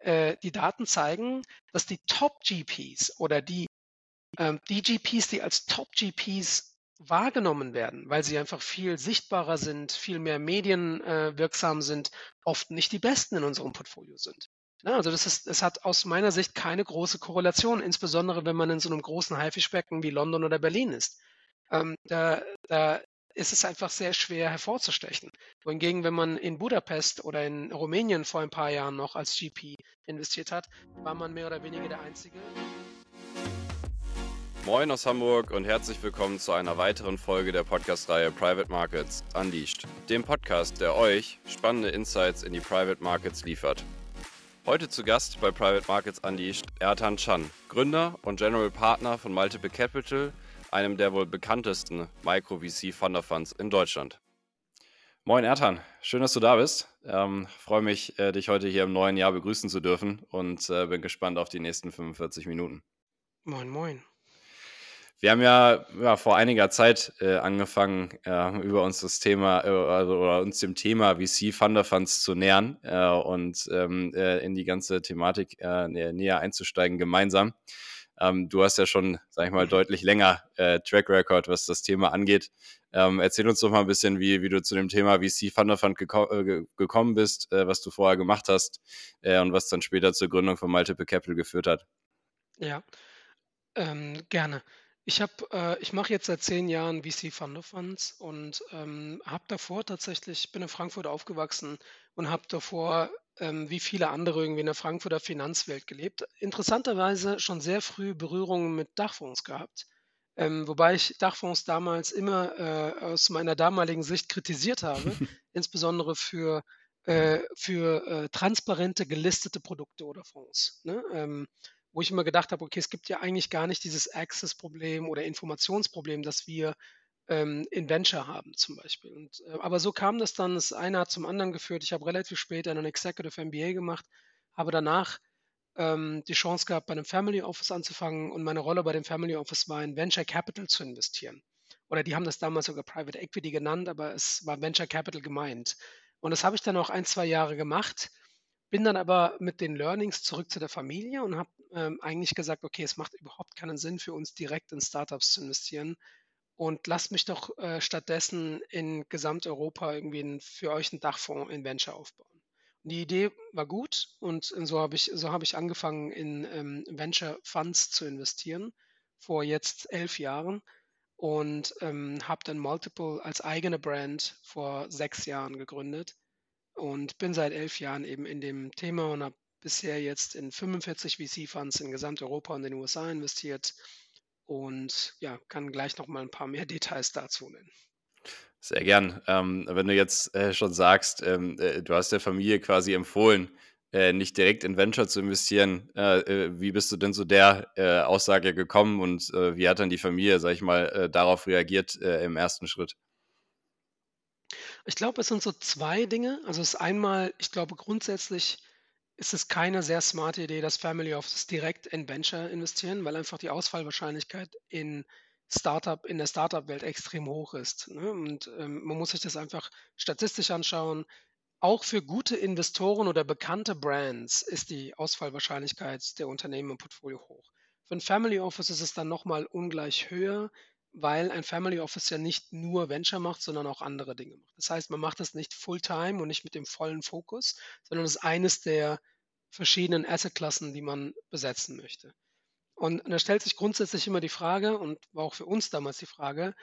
äh, die Daten zeigen, dass die Top-GPs oder die, ähm, die GPs, die als Top-GPs wahrgenommen werden, weil sie einfach viel sichtbarer sind, viel mehr medienwirksam äh, sind, oft nicht die besten in unserem Portfolio sind. Ja, also das ist, es hat aus meiner Sicht keine große Korrelation, insbesondere wenn man in so einem großen Haifischbecken wie London oder Berlin ist. Ähm, da, da ist es einfach sehr schwer hervorzustechen. Wohingegen, wenn man in Budapest oder in Rumänien vor ein paar Jahren noch als GP investiert hat, war man mehr oder weniger der Einzige. Moin aus Hamburg und herzlich willkommen zu einer weiteren Folge der Podcast-Reihe Private Markets Unleashed, dem Podcast, der euch spannende Insights in die Private Markets liefert. Heute zu Gast bei Private Markets Unleashed Ertan Chan, Gründer und General Partner von Multiple Capital, einem der wohl bekanntesten Micro-VC-Fonderfunds in Deutschland. Moin Ertan, schön, dass du da bist. Ähm, freue mich, äh, dich heute hier im neuen Jahr begrüßen zu dürfen und äh, bin gespannt auf die nächsten 45 Minuten. Moin, moin. Wir haben ja, ja vor einiger Zeit äh, angefangen, äh, über uns das Thema äh, also, oder uns dem Thema VC Funderfunds zu nähern äh, und ähm, äh, in die ganze Thematik äh, näher einzusteigen gemeinsam. Ähm, du hast ja schon, sag ich mal, mhm. deutlich länger Track Record, was das Thema angeht. Ähm, erzähl uns doch mal ein bisschen, wie, wie du zu dem Thema VC Funderfund geko gekommen bist, was du vorher gemacht hast und was dann später zur Gründung von Multiple Capital geführt hat. Ja, ähm, gerne. Ich habe, äh, ich mache jetzt seit zehn Jahren VC Fund of Funds und ähm, habe davor tatsächlich, ich bin in Frankfurt aufgewachsen und habe davor, wie viele andere irgendwie in der Frankfurter Finanzwelt gelebt. Interessanterweise schon sehr früh Berührungen mit Dachfonds gehabt. Ähm, wobei ich Dachfonds damals immer äh, aus meiner damaligen Sicht kritisiert habe, insbesondere für, äh, für äh, transparente gelistete Produkte oder Fonds. Ne? Ähm, wo ich immer gedacht habe, okay, es gibt ja eigentlich gar nicht dieses Access-Problem oder Informationsproblem, das wir ähm, in Venture haben zum Beispiel. Und, äh, aber so kam das dann, das eine hat zum anderen geführt. Ich habe relativ spät einen Executive MBA gemacht, habe danach ähm, die Chance gehabt, bei einem Family Office anzufangen und meine Rolle bei dem Family Office war, in Venture Capital zu investieren. Oder die haben das damals sogar Private Equity genannt, aber es war Venture Capital gemeint. Und das habe ich dann auch ein, zwei Jahre gemacht bin dann aber mit den Learnings zurück zu der Familie und habe ähm, eigentlich gesagt, okay, es macht überhaupt keinen Sinn für uns direkt in Startups zu investieren und lasst mich doch äh, stattdessen in Gesamteuropa irgendwie ein, für euch einen Dachfonds in Venture aufbauen. Und die Idee war gut und so habe ich, so habe ich angefangen in ähm, Venture Funds zu investieren vor jetzt elf Jahren und ähm, habe dann Multiple als eigene Brand vor sechs Jahren gegründet und bin seit elf Jahren eben in dem Thema und habe bisher jetzt in 45 VC-Funds in Gesamteuropa und den USA investiert und ja, kann gleich noch mal ein paar mehr Details dazu nennen. Sehr gern. Ähm, wenn du jetzt äh, schon sagst, ähm, äh, du hast der Familie quasi empfohlen, äh, nicht direkt in Venture zu investieren, äh, äh, wie bist du denn zu der äh, Aussage gekommen und wie hat dann die Familie, sag ich mal, darauf reagiert im ersten Schritt? Ich glaube, es sind so zwei Dinge. Also es ist einmal, ich glaube grundsätzlich ist es keine sehr smarte Idee, dass Family Offices direkt in Venture investieren, weil einfach die Ausfallwahrscheinlichkeit in Startup, in der Startup-Welt extrem hoch ist. Ne? Und ähm, man muss sich das einfach statistisch anschauen. Auch für gute Investoren oder bekannte Brands ist die Ausfallwahrscheinlichkeit der Unternehmen im Portfolio hoch. Für ein Family Office ist es dann nochmal ungleich höher, weil ein Family Office ja nicht nur Venture macht, sondern auch andere Dinge macht. Das heißt, man macht das nicht full-time und nicht mit dem vollen Fokus, sondern es ist eines der verschiedenen Assetklassen, die man besetzen möchte. Und da stellt sich grundsätzlich immer die Frage, und war auch für uns damals die Frage,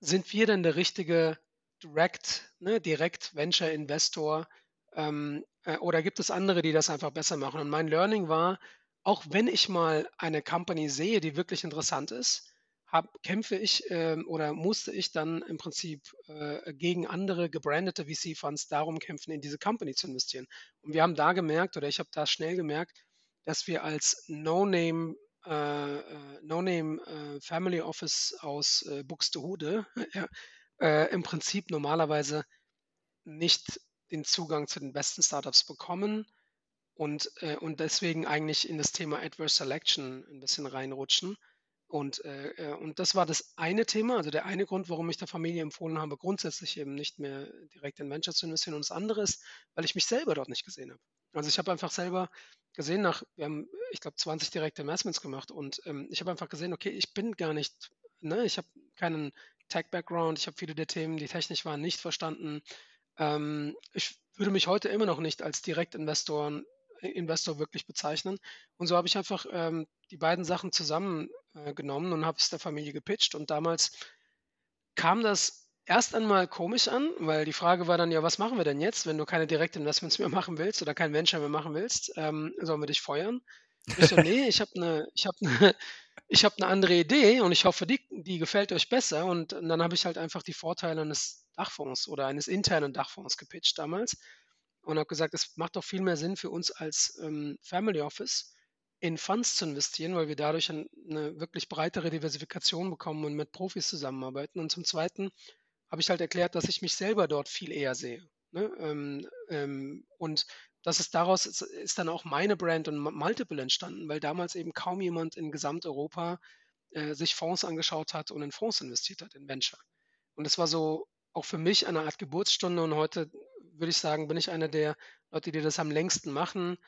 sind wir denn der richtige Direct, ne, Direct Venture Investor ähm, äh, oder gibt es andere, die das einfach besser machen? Und mein Learning war, auch wenn ich mal eine Company sehe, die wirklich interessant ist, hab, kämpfe ich ähm, oder musste ich dann im Prinzip äh, gegen andere gebrandete VC-Funds darum kämpfen, in diese Company zu investieren. Und wir haben da gemerkt, oder ich habe da schnell gemerkt, dass wir als No-Name äh, äh No-Name äh, Family Office aus äh, Buxtehude äh, im Prinzip normalerweise nicht den Zugang zu den besten Startups bekommen und, äh, und deswegen eigentlich in das Thema Adverse Selection ein bisschen reinrutschen Und, äh, äh, und das war das eine Thema, also der eine Grund, warum ich der Familie empfohlen habe, grundsätzlich eben nicht mehr direkt in Venture zu investieren. Und das andere ist, weil ich mich selber dort nicht gesehen habe. Also ich habe einfach selber gesehen nach, wir haben, ich glaube, 20 direkte Investments gemacht und ähm, ich habe einfach gesehen, okay, ich bin gar nicht, ne, ich habe keinen Tech-Background, ich habe viele der Themen, die technisch waren, nicht verstanden. Ähm, ich würde mich heute immer noch nicht als Direktinvestor Investor wirklich bezeichnen. Und so habe ich einfach ähm, die beiden Sachen zusammengenommen äh, und habe es der Familie gepitcht. Und damals kam das erst einmal komisch an, weil die Frage war dann ja, was machen wir denn jetzt, wenn du keine Direktinvestments mehr machen willst oder kein Venture mehr machen willst? Ähm, sollen wir dich feuern? Ich so, nee, ich habe eine, ich habe eine, ich habe eine andere Idee und ich hoffe, die, die gefällt euch besser. Und, und dann habe ich halt einfach die Vorteile eines Dachfonds oder eines internen Dachfonds gepitcht damals und habe gesagt, es macht doch viel mehr Sinn für uns als ähm, Family Office in Funds zu investieren, weil wir dadurch ein, eine wirklich breitere Diversifikation bekommen und mit Profis zusammenarbeiten. Und zum Zweiten habe ich halt erklärt, dass ich mich selber dort viel eher sehe. Ne? Ähm, ähm, und das ist daraus ist, ist, dann auch meine Brand und Multiple entstanden, weil damals eben kaum jemand in Gesamteuropa äh, sich Fonds angeschaut hat und in Fonds investiert hat, in Venture. Und das war so auch für mich eine Art Geburtsstunde und heute würde ich sagen, bin ich einer der Leute, die das am längsten machen.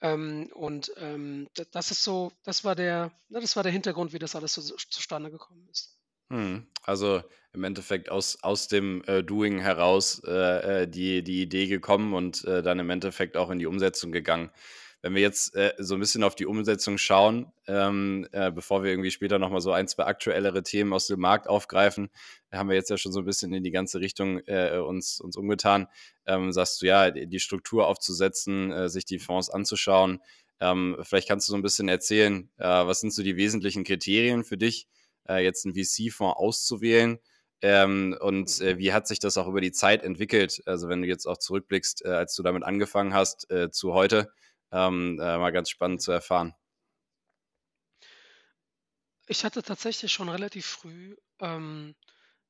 Ähm, und ähm, das ist so, das war der, ne, das war der Hintergrund, wie das alles so, zustande gekommen ist. Hm, also im Endeffekt aus, aus dem äh, Doing heraus äh, äh die, die Idee gekommen und äh, dann im Endeffekt auch in die Umsetzung gegangen. Wenn wir jetzt äh, so ein bisschen auf die Umsetzung schauen, ähm, äh, bevor wir irgendwie später nochmal so ein, zwei aktuellere Themen aus dem Markt aufgreifen, haben wir jetzt ja schon so ein bisschen in die ganze Richtung äh, uns, uns umgetan. Ähm, sagst du ja, die Struktur aufzusetzen, äh, sich die Fonds anzuschauen. Ähm, vielleicht kannst du so ein bisschen erzählen, äh, was sind so die wesentlichen Kriterien für dich, äh, jetzt einen VC-Fonds auszuwählen? Ähm, und äh, wie hat sich das auch über die Zeit entwickelt? Also wenn du jetzt auch zurückblickst, äh, als du damit angefangen hast, äh, zu heute, ähm, äh, mal ganz spannend zu erfahren. Ich hatte tatsächlich schon relativ früh ähm,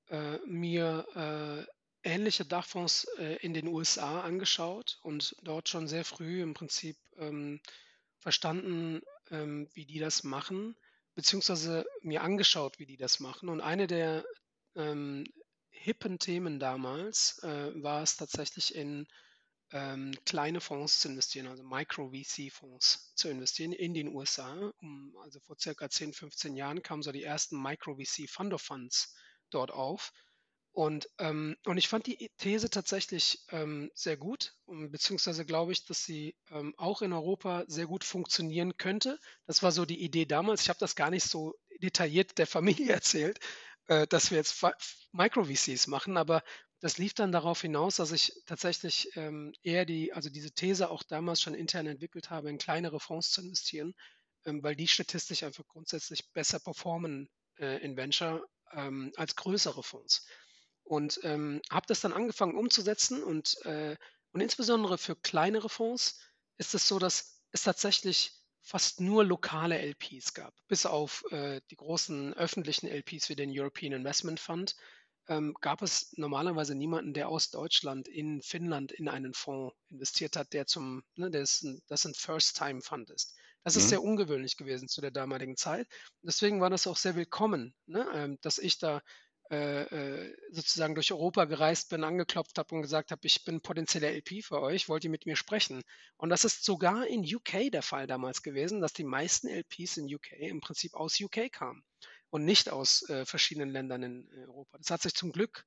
äh, mir äh, ähnliche Dachfonds äh, in den USA angeschaut und dort schon sehr früh im Prinzip ähm, verstanden, ähm, wie die das machen, beziehungsweise mir angeschaut, wie die das machen. Und eine der ähm, hippen Themen damals äh, war es tatsächlich in ähm, kleine Fonds zu investieren, also Micro-VC-Fonds zu investieren in den USA. Um, also vor circa 10, 15 Jahren kamen so die ersten Micro-VC-Fund of Funds dort auf. Und, ähm, und ich fand die These tatsächlich ähm, sehr gut, beziehungsweise glaube ich, dass sie ähm, auch in Europa sehr gut funktionieren könnte. Das war so die Idee damals. Ich habe das gar nicht so detailliert der Familie erzählt, äh, dass wir jetzt Micro-VCs machen, aber das lief dann darauf hinaus, dass ich tatsächlich ähm, eher die, also diese These auch damals schon intern entwickelt habe, in kleinere Fonds zu investieren, ähm, weil die statistisch einfach grundsätzlich besser performen äh, in Venture ähm, als größere Fonds. Und ähm, habe das dann angefangen umzusetzen und, äh, und insbesondere für kleinere Fonds ist es so, dass es tatsächlich fast nur lokale LPs gab, bis auf äh, die großen öffentlichen LPs wie den European Investment Fund ähm, gab es normalerweise niemanden, der aus Deutschland in Finnland in einen Fonds investiert hat, der zum, ne, der ist ein, das ein First-Time-Fund ist. Das ist mhm. sehr ungewöhnlich gewesen zu der damaligen Zeit. Deswegen war das auch sehr willkommen, ne, ähm, dass ich da äh, äh, sozusagen durch Europa gereist bin, angeklopft habe und gesagt habe, ich bin potenzieller LP für euch, wollt ihr mit mir sprechen? Und das ist sogar in UK der Fall damals gewesen, dass die meisten LPs in UK im Prinzip aus UK kamen und nicht aus äh, verschiedenen Ländern in Europa. Das hat sich zum Glück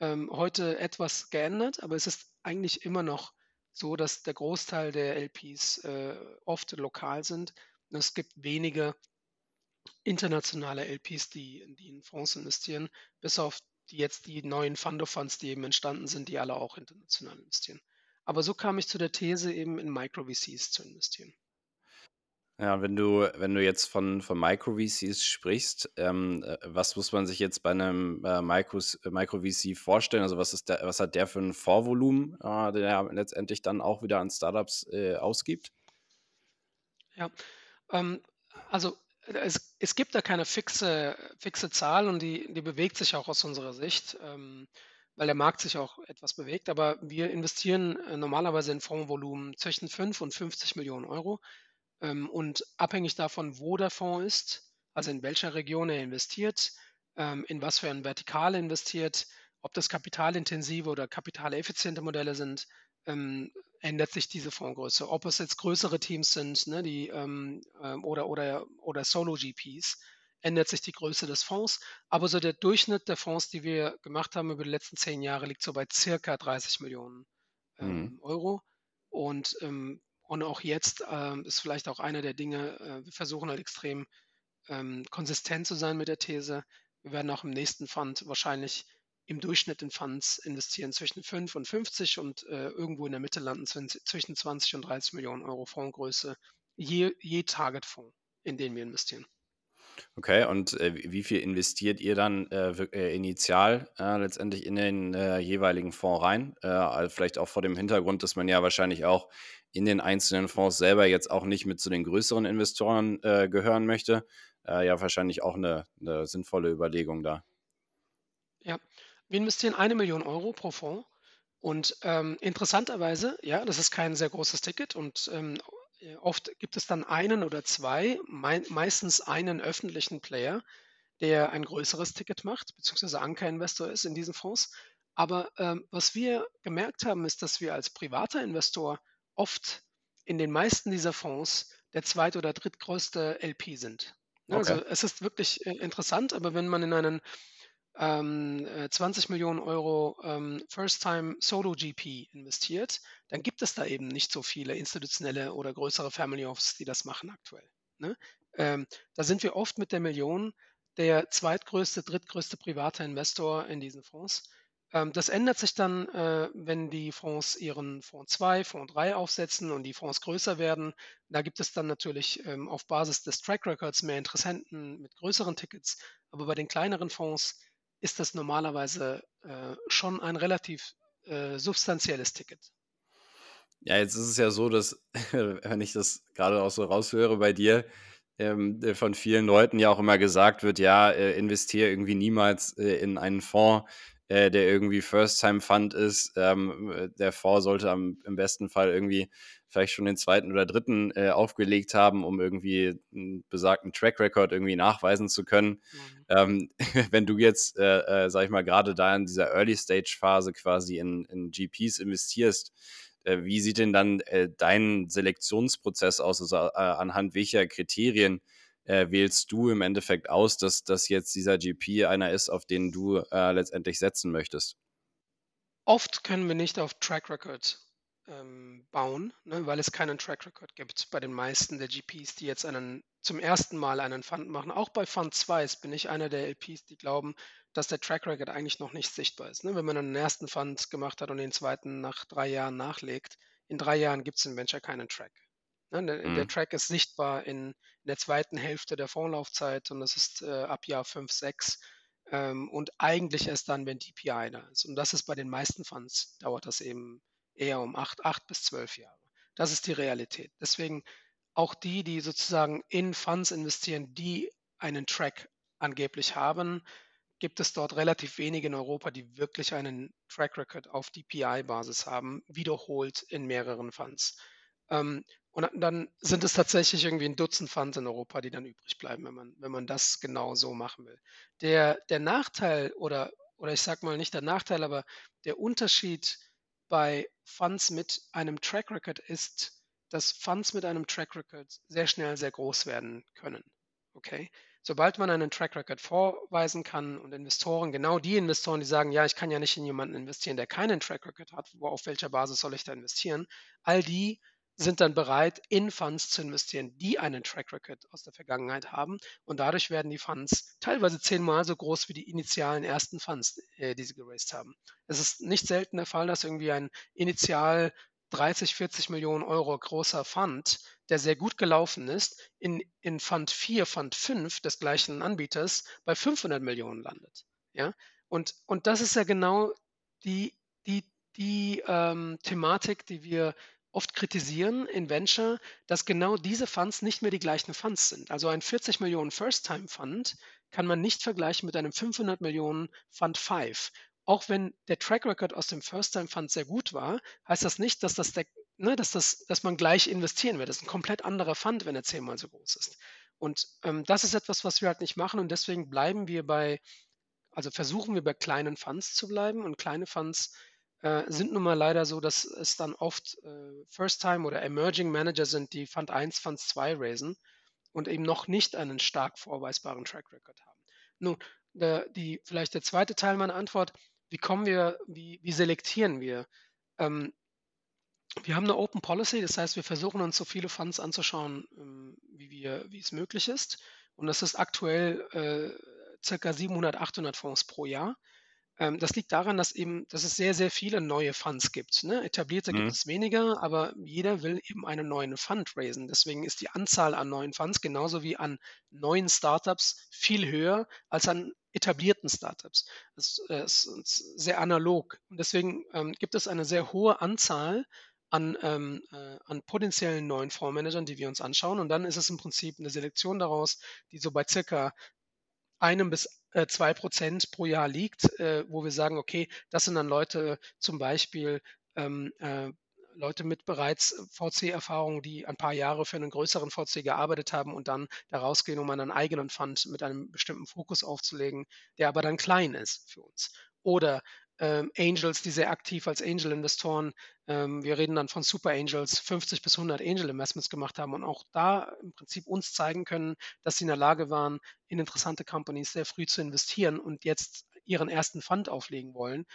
ähm, heute etwas geändert, aber es ist eigentlich immer noch so, dass der Großteil der LPs äh, oft lokal sind. Und es gibt wenige internationale LPs, die, die in Fonds investieren, bis auf die jetzt die neuen Fund of Funds, die eben entstanden sind, die alle auch international investieren. Aber so kam ich zu der These, eben in Micro-VCs zu investieren. Ja, wenn du, wenn du jetzt von, von Micro-VCs sprichst, ähm, äh, was muss man sich jetzt bei einem äh, Micro-VC vorstellen? Also was ist der, was hat der für ein Vorvolumen, äh, der er letztendlich dann auch wieder an Startups äh, ausgibt? Ja, ähm, also es, es gibt da keine fixe, fixe Zahl und die, die bewegt sich auch aus unserer Sicht, ähm, weil der Markt sich auch etwas bewegt. Aber wir investieren äh, normalerweise in Fondsvolumen zwischen 5 und 50 Millionen Euro. Ähm, und abhängig davon, wo der Fonds ist, also in welcher Region er investiert, ähm, in was für ein Vertikal investiert, ob das kapitalintensive oder kapitaleffiziente Modelle sind, ähm, ändert sich diese Fondsgröße. Ob es jetzt größere Teams sind, ne, die ähm, ähm oder, oder, oder Solo-GPs, ändert sich die Größe des Fonds. Aber so der Durchschnitt der Fonds, die wir gemacht haben über die letzten zehn Jahre, liegt so bei circa 30 Millionen ähm, mhm. Euro. Und, und auch jetzt ähm, ist vielleicht auch einer der Dinge, äh, wir versuchen halt extrem ähm, konsistent zu sein mit der These. Wir werden auch im nächsten Fund wahrscheinlich im Durchschnitt in Funds investieren zwischen 5 und 50 und äh, irgendwo in der Mitte landen zwischen 20 und 30 Millionen Euro Fondsgröße je, je Target-Fonds, in den wir investieren. Okay, und äh, wie viel investiert ihr dann äh, äh, initial äh, letztendlich in den äh, jeweiligen Fonds rein? Äh, also vielleicht auch vor dem Hintergrund, dass man ja wahrscheinlich auch in den einzelnen Fonds selber jetzt auch nicht mit zu den größeren Investoren gehören möchte. ja, wahrscheinlich auch eine, eine sinnvolle Überlegung da. Ja, wir investieren eine Million Euro pro Fonds. Und ähm, interessanterweise, ja, das ist kein sehr großes Ticket und ähm, äh, oft gibt es dann einen oder zwei, mei meistens einen öffentlichen Player, der ein größeres Ticket macht, beziehungsweise Anker-Investor ist in diesen Fonds. Aber ähm, was wir gemerkt haben, ist, dass wir als privater Investor oft in den meisten dieser Fonds der zweit- oder drittgrößte LP sind. Also okay. Es ist wirklich äh, interessant, aber wenn man in einen ähm, 20 äh, Millionen Euro ähm, First-Time Solo-GP investiert, dann gibt es da eben nicht so viele institutionelle oder größere Family Offices, die das machen aktuell. Ne? Ähm, da sind wir oft mit der Million der zweitgrößte, drittgrößte private Investor in diesen Fonds. Ähm, das ändert sich dann, äh, wenn die Fonds ihren Fonds 2, Fonds 3 aufsetzen und die Fonds größer werden. Da gibt es dann natürlich ähm, auf Basis des Track Records mehr Interessenten mit größeren Tickets. Aber bei den kleineren Fonds ist das normalerweise äh, schon ein relativ äh, substanzielles Ticket. Ja, jetzt ist es ja so, dass, wenn ich das gerade auch so raushöre bei dir, ähm, äh, von vielen Leuten ja auch immer gesagt wird, ja, äh, investiere irgendwie niemals äh, in einen Fonds, äh, der irgendwie First-Time-Fund ist. Ähm, äh, der Fonds sollte am, im besten Fall irgendwie vielleicht schon den zweiten oder dritten äh, aufgelegt haben, um irgendwie einen besagten Track Record irgendwie nachweisen zu können. Mhm. Ähm, wenn du jetzt, äh, äh, sag ich mal, gerade da in dieser Early-Stage-Phase quasi in, in GPs investierst, äh, wie sieht denn dann dein Selektionsprozess aus? Also anhand welcher Kriterien wählst du im Endeffekt aus, dass, dass jetzt dieser GP einer ist, auf den du letztendlich setzen möchtest? Oft können wir nicht auf Track Record ähm, bauen, ne, weil es keinen Track Record gibt bei den meisten der GPs, die jetzt einen zum ersten Mal einen Fund machen. Auch bei Fund 2 bin ich einer der LPs, die glauben, dass der Track Record eigentlich noch nicht sichtbar ist. Ne? Wenn man einen ersten Fund gemacht hat und den zweiten nach drei Jahren nachlegt, in drei Jahren gibt es im Venture keinen Track. Ne? Der, mhm. der, Track ist sichtbar in, in, der zweiten Hälfte der Fondslaufzeit und das ist äh, ab Jahr 5, 6 ähm, und eigentlich erst dann, wenn DPI da ist. Und das ist bei den meisten Funds, dauert das eben eher um acht, acht bis zwölf Jahre. Das ist die Realität. Deswegen auch die, die sozusagen in Funds investieren, die einen Track angeblich haben, gibt es dort relativ wenige in Europa, die wirklich einen Track Record auf DPI-Basis haben, wiederholt in mehreren Funds. Ähm, und dann sind es tatsächlich irgendwie ein Dutzend Funds in Europa, die dann übrig bleiben, wenn man, wenn man das genau so machen will. Der, der Nachteil oder, oder ich sage mal nicht der Nachteil, aber der Unterschied bei Funds mit einem Track Record ist, dass Funds mit einem Track Record sehr schnell sehr groß werden können. Okay? Sobald man einen Track Record vorweisen kann und Investoren, genau die Investoren, die sagen, ja, ich kann ja nicht in jemanden investieren, der keinen Track Record hat, wo, auf welcher Basis soll ich da investieren, all die sind dann bereit, in Funds zu investieren, die einen Track Record aus der Vergangenheit haben. Und dadurch werden die Funds teilweise zehnmal so groß wie die initialen ersten Funds, äh, die sie geraced haben. Es ist nicht selten der Fall, dass irgendwie ein initial 30, 40 Millionen Euro großer Fund, der sehr gut gelaufen ist, in, in Fund 4, Fund 5 des gleichen Anbieters bei 500 Millionen landet. Ja? Und, und das ist ja genau die, die, die ähm, Thematik, die wir oft kritisieren in Venture, dass genau diese Funds nicht mehr die gleichen Funds sind. Also ein 40 Millionen First-Time-Fund kann man nicht vergleichen mit einem 500 Millionen Fund 5. Auch wenn der Track Record aus dem First-Time-Fund sehr gut war, heißt das nicht, dass, das der, ne, dass, das, dass man gleich investieren wird. Das ist ein komplett anderer Fund, wenn er zehnmal so groß ist. Und ähm, das ist etwas, was wir halt nicht machen und deswegen bleiben wir bei, also versuchen wir bei kleinen Funds zu bleiben und kleine Funds äh, sind nun mal leider so, dass es dann oft äh, First-Time oder Emerging Manager sind, die Fund 1, Fund 2 raisen und eben noch nicht einen stark vorweisbaren Track Record haben. Nun, der, die, vielleicht der zweite Teil meiner Antwort, wie kommen wir, wie, wie selektieren wir? Ähm, wir haben eine Open Policy, das heißt, wir versuchen uns so viele Funds anzuschauen, ähm, wie, wir, wie es möglich ist. Und das ist aktuell äh, circa 700, 800 Fonds pro Jahr. Ähm, das liegt daran, dass eben, dass es sehr, sehr viele neue Funds gibt. Ne? Etablierte gibt Mhm. es weniger, aber jeder will eben einen neuen Fund raisen. Deswegen ist die Anzahl an neuen Funds genauso wie an neuen Startups viel höher als an etablierten Startups. Das äh, ist ist sehr analog. Und deswegen ähm, gibt es eine sehr hohe Anzahl an, ähm, äh, an potenziellen neuen Fondsmanagern, die wir uns anschauen. Und dann ist es im Prinzip eine Selektion daraus, die so bei circa einem bis äh, zwei Prozent pro Jahr liegt, äh, wo wir sagen, okay, das sind dann Leute zum Beispiel, ähm, äh, Leute mit bereits VC-Erfahrung, die ein paar Jahre für einen größeren VC gearbeitet haben und dann da rausgehen, um einen eigenen Fund mit einem bestimmten Fokus aufzulegen, der aber dann klein ist für uns. Oder ähm, Angels, die sehr aktiv als Angel-Investoren, ähm, wir reden dann von Super Angels, 50 bis 100 Angel-Investments gemacht haben und auch da im Prinzip uns zeigen können, dass sie in der Lage waren, in interessante Companies sehr früh zu investieren und jetzt ihren ersten Fund auflegen wollen.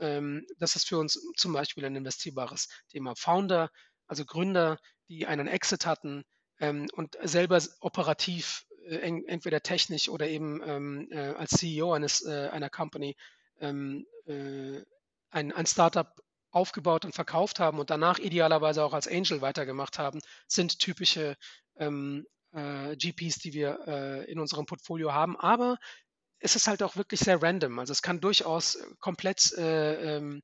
Ähm, das ist für uns zum Beispiel ein investierbares Thema. Founder, also Gründer, die einen Exit hatten ähm, und selber operativ äh, entweder technisch oder eben ähm, äh, als CEO eines, äh, einer Company ähm, äh, ein, ein Startup aufgebaut und verkauft haben und danach idealerweise auch als Angel weitergemacht haben, sind typische ähm, äh, GPs, die wir äh, in unserem Portfolio haben. Aber es ist halt auch wirklich sehr random. Also es kann durchaus komplett äh, ähm,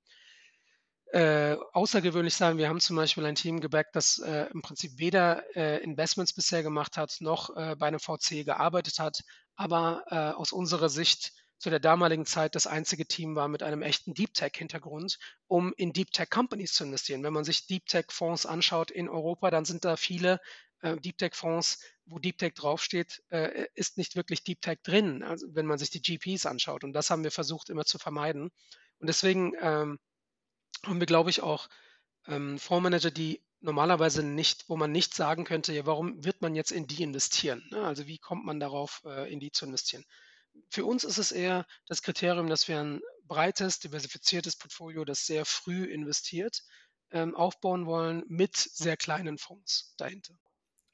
äh, außergewöhnlich sein. Wir haben zum Beispiel ein Team gebackt, das äh, im Prinzip weder äh, Investments bisher gemacht hat, noch bei einem VC gearbeitet hat, aber aus unserer Sicht zu der damaligen Zeit das einzige Team war mit einem echten Deep Tech-Hintergrund, um in Deep Tech-Companies zu investieren. Wenn man sich Deep Tech-Fonds anschaut in Europa, dann sind da viele äh, Deep Tech-Fonds, wo Deep Tech draufsteht, äh, ist nicht wirklich Deep Tech drin, also wenn man sich die GPs anschaut. Und das haben wir versucht immer zu vermeiden. Und deswegen ähm, haben wir, glaube ich, auch ähm, Fondsmanager, die normalerweise nicht, wo man nicht sagen könnte, ja, warum wird man jetzt in die investieren? Ne? Also wie kommt man darauf, äh, in die zu investieren? Für uns ist es eher das Kriterium, dass wir ein breites, diversifiziertes Portfolio, das sehr früh investiert, ähm, aufbauen wollen mit sehr kleinen Fonds dahinter.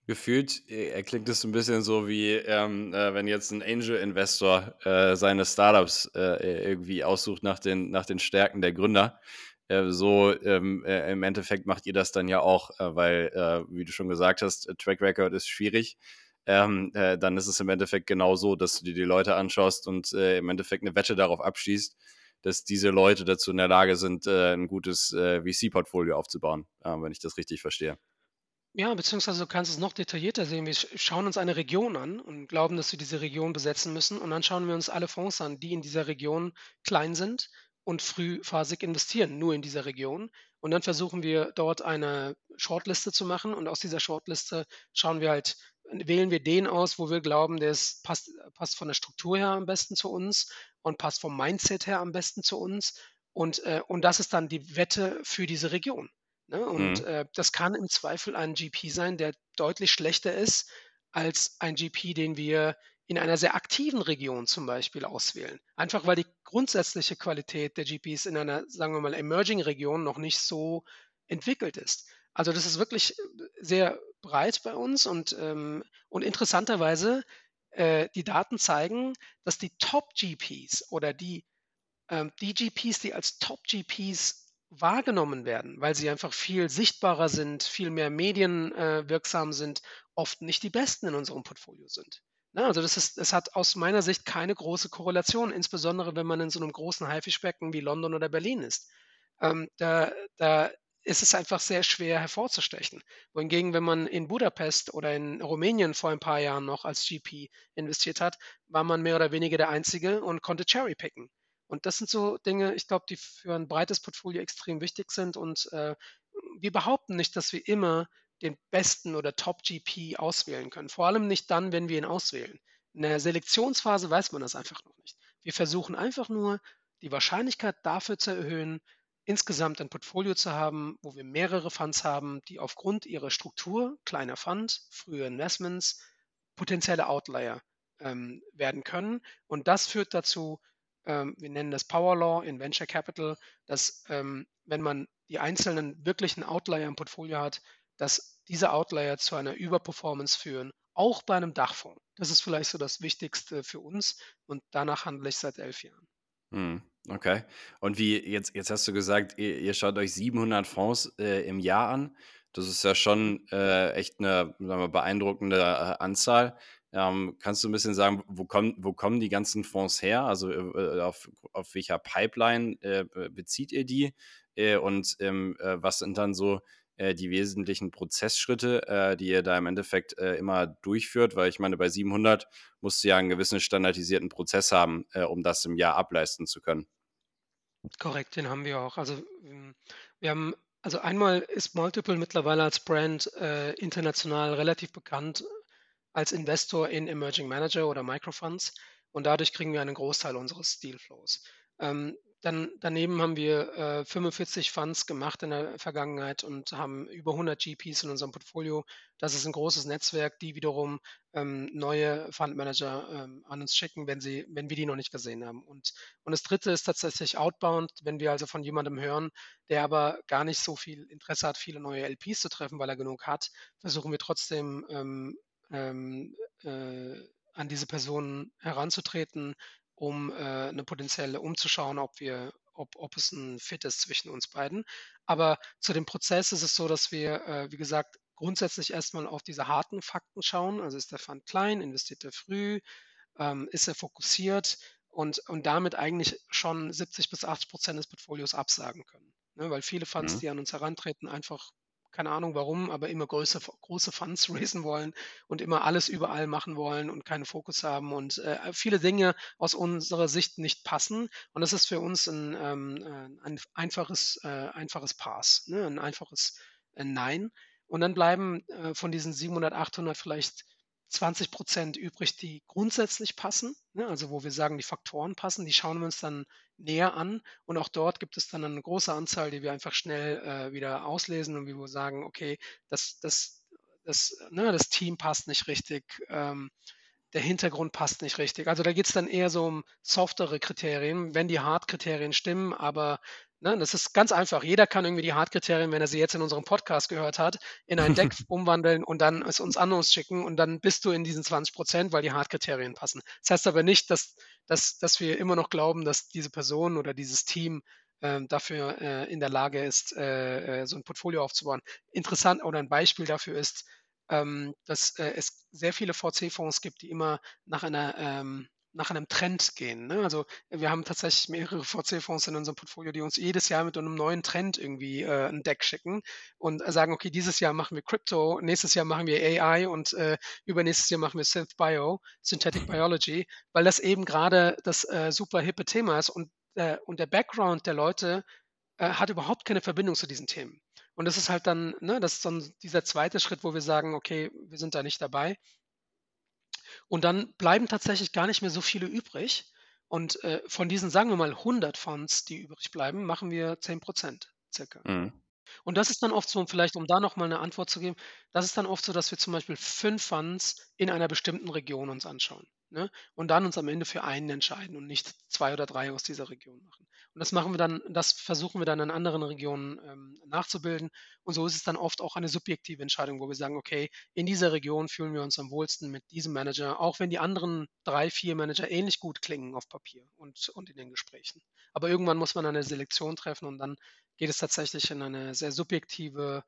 Gefühlt äh, klingt es ein bisschen so wie, ähm, äh, wenn jetzt ein Angel-Investor äh, seine Startups äh, irgendwie aussucht nach den, nach den Stärken der Gründer. Äh, so ähm, äh, im Endeffekt macht ihr das dann ja auch, äh, weil, äh, wie du schon gesagt hast, äh, Track Record ist schwierig. Ähm, äh, dann ist es im Endeffekt genau so, dass du dir die Leute anschaust und äh, im Endeffekt eine Wette darauf abschließt, dass diese Leute dazu in der Lage sind, äh, ein gutes äh, VC-Portfolio aufzubauen, äh, wenn ich das richtig verstehe. Ja, beziehungsweise du kannst es noch detaillierter sehen. Wir sch schauen uns eine Region an und glauben, dass wir diese Region besetzen müssen. Und dann schauen wir uns alle Fonds an, die in dieser Region klein sind und frühphasig investieren, nur in dieser Region. Und dann versuchen wir dort eine Shortliste zu machen. Und aus dieser Shortliste schauen wir halt, wählen wir den aus, wo wir glauben, der ist, passt, passt von der Struktur her am besten zu uns und passt vom Mindset her am besten zu uns. Und, äh, und das ist dann die Wette für diese Region. Ne? Und Mhm. äh, das kann im Zweifel ein GP sein, der deutlich schlechter ist als ein GP, den wir in einer sehr aktiven Region zum Beispiel auswählen. Einfach weil die grundsätzliche Qualität der GPs in einer, sagen wir mal, Emerging-Region noch nicht so entwickelt ist. Also das ist wirklich sehr breit bei uns und, ähm, und interessanterweise, äh, die Daten zeigen, dass die Top-GPs oder die ähm, die GPs, die als Top-GPs wahrgenommen werden, weil sie einfach viel sichtbarer sind, viel mehr medienwirksam äh, sind, oft nicht die besten in unserem Portfolio sind. Ne, also das ist, es hat aus meiner Sicht keine große Korrelation, insbesondere wenn man in so einem großen Haifischbecken wie London oder Berlin ist. Ähm, da, da ist es einfach sehr schwer hervorzustechen. Wohingegen, wenn man in Budapest oder in Rumänien vor ein paar Jahren noch als GP investiert hat, war man mehr oder weniger der Einzige und konnte cherrypicken. Und das sind so Dinge, ich glaube, die für ein breites Portfolio extrem wichtig sind. Und äh, wir behaupten nicht, dass wir immer den besten oder Top-GP auswählen können. Vor allem nicht dann, wenn wir ihn auswählen. In der Selektionsphase weiß man das einfach noch nicht. Wir versuchen einfach nur, die Wahrscheinlichkeit dafür zu erhöhen, insgesamt ein Portfolio zu haben, wo wir mehrere Funds haben, die aufgrund ihrer Struktur, kleiner Fund, frühe Investments, potenzielle Outlier ähm, werden können. Und das führt dazu, ähm, wir nennen das Power Law in Venture Capital, dass ähm, wenn man die einzelnen wirklichen Outlier im Portfolio hat, dass diese Outlier zu einer Überperformance führen, auch bei einem Dachfonds. Das ist vielleicht so das Wichtigste für uns und danach handle ich seit elf Jahren. Hm, okay. Und wie jetzt jetzt hast du gesagt, ihr ihr schaut euch 700 Fonds, äh, im Jahr an. Das ist ja schon, äh, echt 'ne, sagen wir, beeindruckende, äh, Anzahl. Ähm, kannst du 'n bisschen sagen, wo kommen wo kommen die ganzen Fonds her? Also, äh, äh, auf auf welcher Pipeline, äh, be bezieht ihr die? Äh, und, ähm, äh, was sind dann so, äh, die wesentlichen Prozessschritte, äh, die ihr da im Endeffekt, äh, immer durchführt? Weil ich meine, bei 700 musst du ja einen gewissen standardisierten Prozess haben, äh, um das im Jahr ableisten zu können. Korrekt, den haben wir auch. Also, hm, wir haben also einmal ist Multiple mittlerweile als Brand, äh, international relativ bekannt als Investor in Emerging Manager oder Microfunds und dadurch kriegen wir einen Großteil unseres Dealflows. Ähm, dann daneben haben wir, äh, 45 Funds gemacht in der Vergangenheit und haben über 100 GPs in unserem Portfolio. Das ist ein großes Netzwerk, die wiederum, ähm, neue Fundmanager, ähm, an uns schicken, wenn sie wenn wir die noch nicht gesehen haben. Und und das Dritte ist tatsächlich outbound, wenn wir also von jemandem hören, der aber gar nicht so viel Interesse hat, viele neue LPs zu treffen, weil er genug hat, versuchen wir trotzdem, ähm, ähm, äh, an diese Personen heranzutreten, um, äh, 'ne potenzielle umzuschauen, ob wir ob ob es ein Fit ist zwischen uns beiden. Aber zu dem Prozess ist es so, dass wir, äh, wie gesagt, grundsätzlich erstmal auf diese harten Fakten schauen. Also, ist der Fund klein, investiert er früh, ähm, ist er fokussiert und und damit eigentlich schon 70 bis 80% des Portfolios absagen können, ne? Weil viele Funds, Mhm. die an uns herantreten, einfach keine Ahnung warum, aber immer größe große Funds raisen wollen und immer alles überall machen wollen und keinen Fokus haben und, äh, viele Dinge aus unserer Sicht nicht passen. Und das ist für uns ein, ähm, äh, ein einfaches äh, einfaches Pass, ne, 'n einfaches, äh, Nein. Und dann bleiben, äh, von diesen 700, 800 vielleicht 20% übrig, die grundsätzlich passen, ne, also wo wir sagen, die Faktoren passen. Die schauen wir uns dann näher an und auch dort gibt es dann eine große Anzahl, die wir einfach schnell, äh, wieder auslesen und wie wir sagen: „Okay, das das das ne, das Team passt nicht richtig, ähm, der Hintergrund passt nicht richtig. Also, da geht's dann eher so um softere Kriterien, wenn die Hard-Kriterien stimmen, aber, ne, das ist ganz einfach. Jeder kann irgendwie die Hard-Kriterien, wenn er sie jetzt in unserem Podcast gehört hat, in ein Deck umwandeln und dann es uns an uns schicken und dann bist du in diesen 20% weil die Hard-Kriterien passen. Das heißt aber nicht, dass dass dass wir immer noch glauben, dass diese Person oder dieses Team, ähm, dafür, äh, in der Lage ist, äh, äh, so 'n Portfolio aufzubauen. Interessant oder ein Beispiel dafür ist, ähm, dass, äh, es sehr viele VC-Fonds gibt, die immer nach einer ähm, nach einem Trend gehen, ne? Also, wir haben tatsächlich mehrere VC-Fonds in unserem Portfolio, die uns jedes Jahr mit einem neuen Trend irgendwie, äh, 'n Deck schicken und sagen: „Okay, dieses Jahr machen wir Crypto, nächstes Jahr machen wir AI und, äh, übernächstes Jahr machen wir Synth Bio, Synthetic Biology“, weil das eben gerade das, äh, super hippe Thema ist und, äh und der Background der Leute, äh, hat überhaupt keine Verbindung zu diesen Themen. Und das ist halt dann ne, das ist dann dieser zweite Schritt, wo wir sagen: „Okay, wir sind da nicht dabei.“ Und dann bleiben tatsächlich gar nicht mehr so viele übrig. Und, äh, von diesen, sagen wir mal, 100 Fonds, die übrig bleiben, machen wir 10% circa. Mhm. Und das ist dann oft so vielleicht um da noch mal 'ne Antwort zu geben, das ist dann oft so, dass wir zum Beispiel 5 Funds in einer bestimmten Region uns anschauen, ne? Und dann uns am Ende für einen entscheiden und nicht 2 oder 3 aus dieser Region machen. Und das machen wir dann das versuchen wir dann in anderen Regionen, ähm, nachzubilden. Und so ist es dann oft auch eine subjektive Entscheidung, wo wir sagen: „Okay, in dieser Region fühlen wir uns am wohlsten mit diesem Manager“, auch wenn die anderen 3, 4 Manager ähnlich gut klingen auf Papier und und in den Gesprächen. Aber irgendwann muss man eine Selektion treffen und dann geht es tatsächlich in eine sehr subjektive,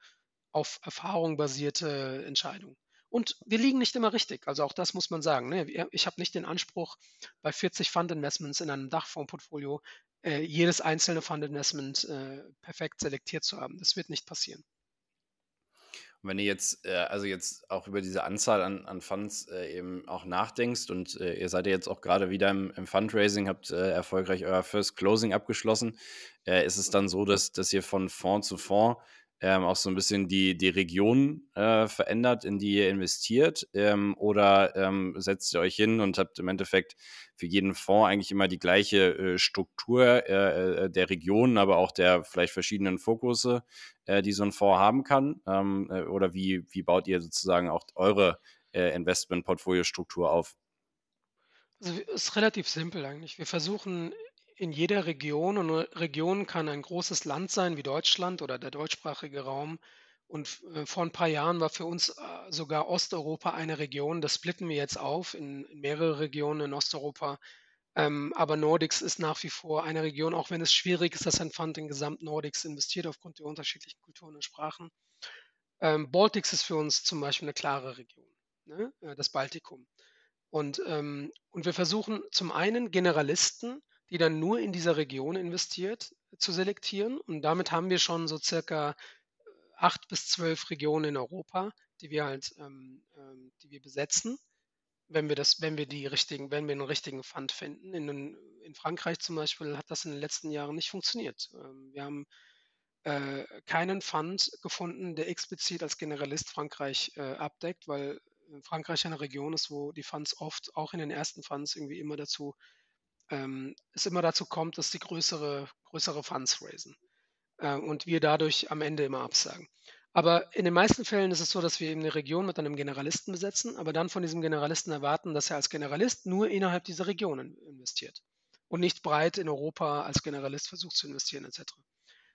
auf Erfahrung basierte Entscheidung. Und wir liegen nicht immer richtig. Also auch das muss man sagen. Ne? Ich habe nicht den Anspruch, bei 40 Fund-Investments in einem Dachfondsportfolio äh, jedes einzelne Fund-Investment äh, perfekt selektiert zu haben. Das wird nicht passieren. Und wenn du jetzt, äh, also jetzt auch über diese Anzahl an, an Funds äh, eben auch nachdenkst und äh, ihr seid ja jetzt auch gerade wieder im, im Fundraising, habt äh, erfolgreich euer First Closing abgeschlossen, ist es dann so, dass, dass ihr von Fonds zu Fonds ähm, auch so ein bisschen die, die Region äh, verändert, in die ihr investiert? Ähm, oder ähm, setzt ihr euch hin und habt im Endeffekt für jeden Fonds eigentlich immer die gleiche äh, Struktur äh, äh der Region, aber auch der vielleicht verschiedenen Fokusse, äh, die so ein Fonds haben kann? Ähm, äh, oder wie, wie baut ihr sozusagen auch eure äh, Investment-Portfolio-Struktur auf? Also, es ist relativ simpel eigentlich. Wir versuchen in jeder Region und 'ne Region kann ein großes Land sein wie Deutschland oder der deutschsprachige Raum. Und äh, vor ein paar Jahren war für uns, äh, sogar Osteuropa eine Region. Das splitten wir jetzt auf in mehrere Regionen in Osteuropa. Ähm, aber Nordics ist nach wie vor eine Region, auch wenn es schwierig ist, dass ein Fund in Gesamt-Nordics investiert aufgrund der unterschiedlichen Kulturen und Sprachen. Ähm, Baltics ist für uns zum Beispiel eine klare Region, ne, äh, das Baltikum. Und, ähm und wir versuchen zum einen Generalisten die dann nur in dieser Region investiert, zu selektieren. Und damit haben wir schon so circa 8 bis 12 Regionen in Europa, die wir halt, ähm, ähm, die wir besetzen, wenn wir das wenn wir die richtigen wenn wir einen richtigen Fund finden. In in Frankreich zum Beispiel hat das in den letzten Jahren nicht funktioniert. Ähm, wir haben, äh, keinen Fund gefunden, der explizit als Generalist Frankreich, äh, abdeckt, weil Frankreich eine Region ist, wo die Funds oft auch in den ersten Funds irgendwie immer dazu ähm, es immer dazu kommt, dass die größere größere Funds raisen, äh, und wir dadurch am Ende immer absagen. Aber in den meisten Fällen ist es so, dass wir eben 'ne Region mit einem Generalisten besetzen, aber dann von diesem Generalisten erwarten, dass er als Generalist nur innerhalb dieser Regionen investiert und nicht breit in Europa als Generalist versucht zu investieren et cetera.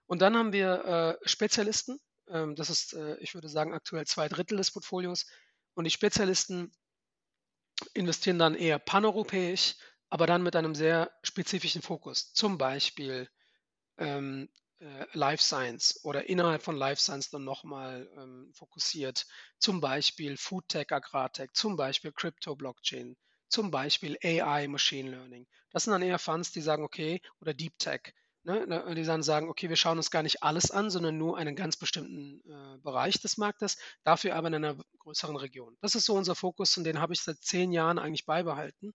Und dann haben wir, äh, Spezialisten. Ähm, das ist, äh, ich würde sagen, aktuell zwei Drittel des Portfolios. Und die Spezialisten investieren dann eher paneuropäisch aber dann mit einem sehr spezifischen Fokus. Zum Beispiel ähm, äh, Life Science oder innerhalb von Life Science dann nochmal ähm, fokussiert. Zum Beispiel Food Tech, Agrartech, zum Beispiel Crypto, Blockchain, zum Beispiel AI, Machine Learning. Das sind dann eher Funds, die sagen, okay, oder Deep Tech, ne, ne die dann sagen, okay, wir schauen uns gar nicht alles an, sondern nur einen ganz bestimmten äh, Bereich des Marktes, dafür aber in einer größeren Region. Das ist so unser Fokus und den habe ich seit zehn Jahren eigentlich beibehalten.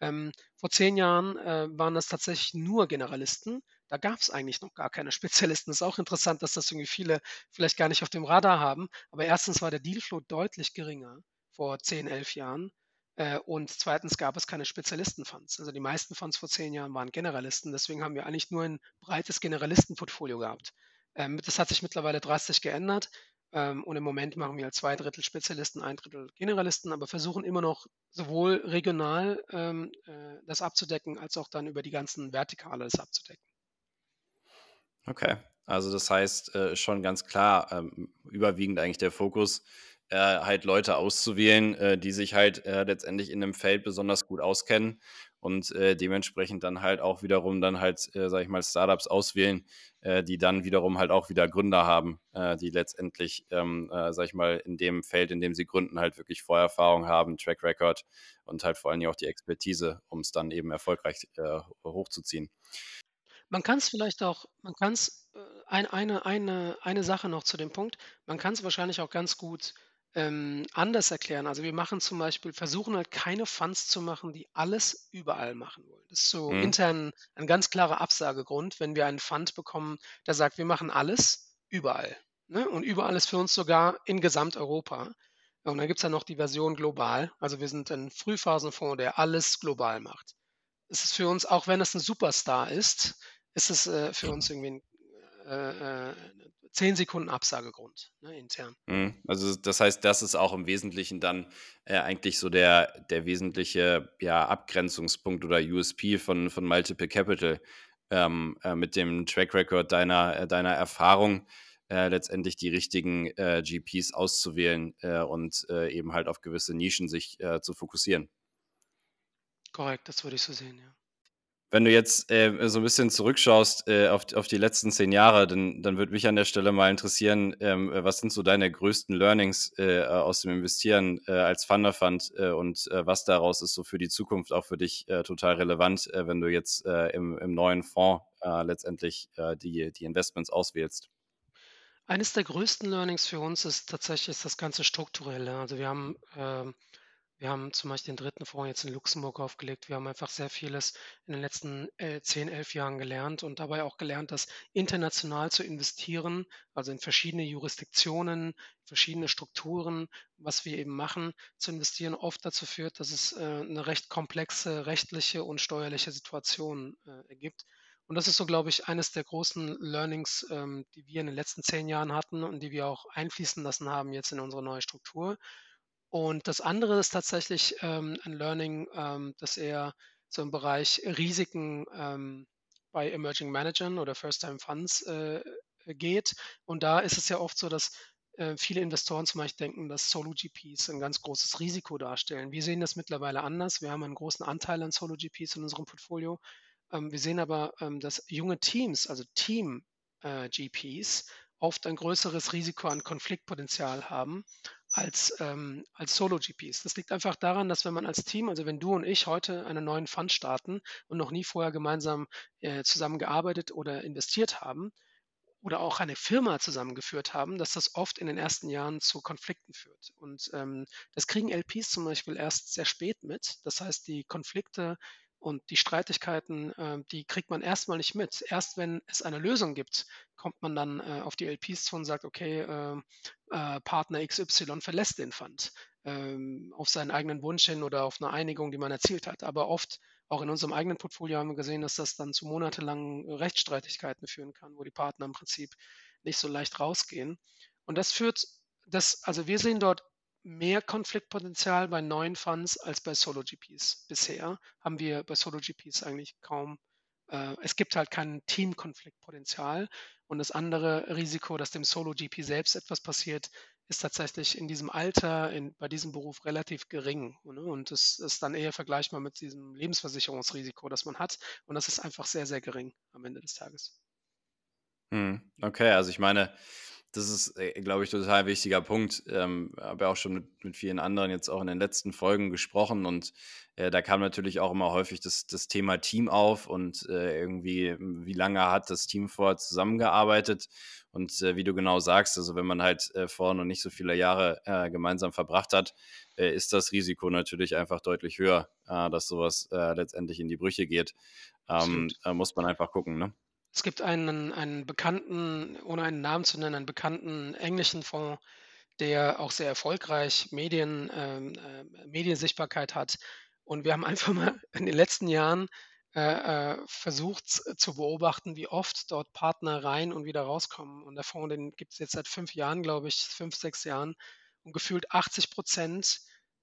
Ähm, vor zehn Jahren äh, waren das tatsächlich nur Generalisten. Da gab es eigentlich noch gar keine Spezialisten. Ist auch interessant, dass das irgendwie viele vielleicht gar nicht auf dem Radar haben. Aber erstens war der Dealflow deutlich geringer vor 10, 11 Jahren. Äh, und zweitens gab es keine Spezialistenfonds. Also die meisten Fonds vor zehn Jahren waren Generalisten. Deswegen haben wir eigentlich nur ein breites Generalistenportfolio gehabt. Ähm, das hat sich mittlerweile drastisch geändert. Ähm, und im Moment machen wir halt zwei Drittel Spezialisten, ein Drittel Generalisten, aber versuchen immer noch sowohl regional ähm, äh, das abzudecken, als auch dann über die ganzen Vertikale das abzudecken. Okay, also das heißt äh, schon ganz klar, ähm, überwiegend eigentlich der Fokus, äh, halt Leute auszuwählen, äh, die sich halt äh, letztendlich in dem Feld besonders gut auskennen und äh, dementsprechend dann halt auch wiederum dann halt, äh, sag ich mal, Startups auswählen, äh, die dann wiederum halt auch wieder Gründer haben, äh, die letztendlich, ähm, äh, sag ich mal, in dem Feld, in dem sie gründen, halt wirklich Vorerfahrung haben, Track Record und halt vor allem auch die Expertise, um es dann eben erfolgreich äh, hochzuziehen. Man kann es vielleicht auch, man kann es, äh, ein, eine, eine, eine Sache noch zu dem Punkt, man kann es wahrscheinlich auch ganz gut ähm, anders erklären. Also wir machen zum Beispiel, versuchen halt keine Funds zu machen, die alles überall machen wollen. Das ist so Mhm. intern ein ganz klarer Absagegrund, wenn wir einen Fund bekommen, der sagt, wir machen alles überall. Ne? Und überall ist für uns sogar in Gesamteuropa. Und dann gibt es ja noch die Version global. Also wir sind ein Frühphasenfonds, der alles global macht. Es ist für uns, auch wenn es ein Superstar ist, ist es äh, für uns irgendwie ein äh, äh, 10 Sekunden Absagegrund, ne, intern. Mhm. Also das heißt, das ist auch im Wesentlichen dann äh, eigentlich so der, der wesentliche ja, Abgrenzungspunkt oder USP von, von Multiple Capital ähm, äh, mit dem Track Record deiner, äh, deiner Erfahrung. Äh, letztendlich die richtigen äh, GPs auszuwählen äh, und eben halt auf gewisse Nischen sich zu fokussieren. Korrekt, das würde ich so sehen, ja. Wenn du jetzt äh, so ein bisschen zurückschaust äh, auf, auf die letzten zehn Jahre, dann, dann würde mich an der Stelle mal interessieren, ähm, was sind so deine größten Learnings äh, aus dem Investieren äh, als Funder Fund äh, und äh, was daraus ist so für die Zukunft auch für dich total relevant, wenn du jetzt im, im neuen Fonds letztendlich die, die Investments auswählst? Eines der größten Learnings für uns ist tatsächlich das ganze Strukturelle. Also wir haben ähm, Wir haben zum Beispiel den dritten Fonds jetzt in Luxemburg aufgelegt. Wir haben einfach sehr vieles in den letzten äh, 10, 11 Jahren gelernt und dabei auch gelernt, dass international zu investieren, also in verschiedene Jurisdiktionen, verschiedene Strukturen, was wir eben machen, zu investieren, oft dazu führt, dass es äh, eine recht komplexe rechtliche und steuerliche Situation äh, ergibt. Und das ist so, glaube ich, eines der großen Learnings, ähm, die wir in den letzten zehn Jahren hatten und die wir auch einfließen lassen haben jetzt in unsere neue Struktur. Und das andere ist tatsächlich ähm, ein Learning, ähm, dass er so im Bereich Risiken ähm, bei Emerging Managern oder First-Time Funds äh, geht. Und da ist es ja oft so, dass äh, viele Investoren zum Beispiel denken, dass Solo-GPs ein ganz großes Risiko darstellen. Wir sehen das mittlerweile anders. Wir haben einen großen Anteil an Solo-GPs in unserem Portfolio. Ähm, wir sehen aber, ähm, dass junge Teams, also Team-GPs, äh, oft ein größeres Risiko an Konfliktpotenzial haben als, ähm, als Solo-GPs. Das liegt einfach daran, dass wenn man als Team, also wenn du und ich heute einen neuen Fund starten und noch nie vorher gemeinsam äh, zusammengearbeitet oder investiert haben oder auch eine Firma zusammengeführt haben, dass das oft in den ersten Jahren zu Konflikten führt. Und ähm, das kriegen LPs zum Beispiel erst sehr spät mit. Das heißt, die Konflikte und die Streitigkeiten, äh, die kriegt man erstmal nicht mit. Erst wenn es eine Lösung gibt, kommt man dann äh, auf die LPs zu und sagt, okay, äh, äh Partner XY verlässt den Fund ähm, auf seinen eigenen Wunsch hin oder auf eine Einigung, die man erzielt hat. Aber oft, auch in unserem eigenen Portfolio haben wir gesehen, dass das dann zu monatelangen Rechtsstreitigkeiten führen kann, wo die Partner im Prinzip nicht so leicht rausgehen. Und das führt, das, also wir sehen dort mehr Konfliktpotenzial bei neuen Funds als bei Solo-GPs. Bisher haben wir bei Solo-GPs eigentlich kaum, äh, es gibt halt kein Teamkonfliktpotenzial. Und das andere Risiko, dass dem Solo-GP selbst etwas passiert, ist tatsächlich in diesem Alter, in, bei diesem Beruf relativ gering. Ne? Und das ist dann eher vergleichbar mit diesem Lebensversicherungsrisiko, das man hat. Und das ist einfach sehr, sehr gering am Ende des Tages. Hm, okay, also ich meine, das ist, äh, glaube ich, total wichtiger Punkt. Ähm, habe ja auch schon mit, mit vielen anderen jetzt auch in den letzten Folgen gesprochen und äh, da kam natürlich auch immer häufig das, das Thema Team auf und äh, irgendwie, wie lange hat das Team vorher zusammengearbeitet und äh, wie du genau sagst, also wenn man halt äh, vorher noch nicht so viele Jahre äh, gemeinsam verbracht hat, ist das Risiko natürlich einfach deutlich höher, dass sowas letztendlich in die Brüche geht. Ähm, muss man einfach gucken, ne? Es gibt einen einen bekannten, ohne einen Namen zu nennen, einen bekannten englischen Fonds, der auch sehr erfolgreich Medien ähm, äh, Mediensichtbarkeit hat. Und wir haben einfach mal in den letzten Jahren, äh, äh, versucht zu beobachten, wie oft dort Partner rein und wieder rauskommen. Und der Fonds, den gibt es jetzt seit fünf Jahren, glaube ich, fünf, sechs Jahren. Und gefühlt 80 Prozent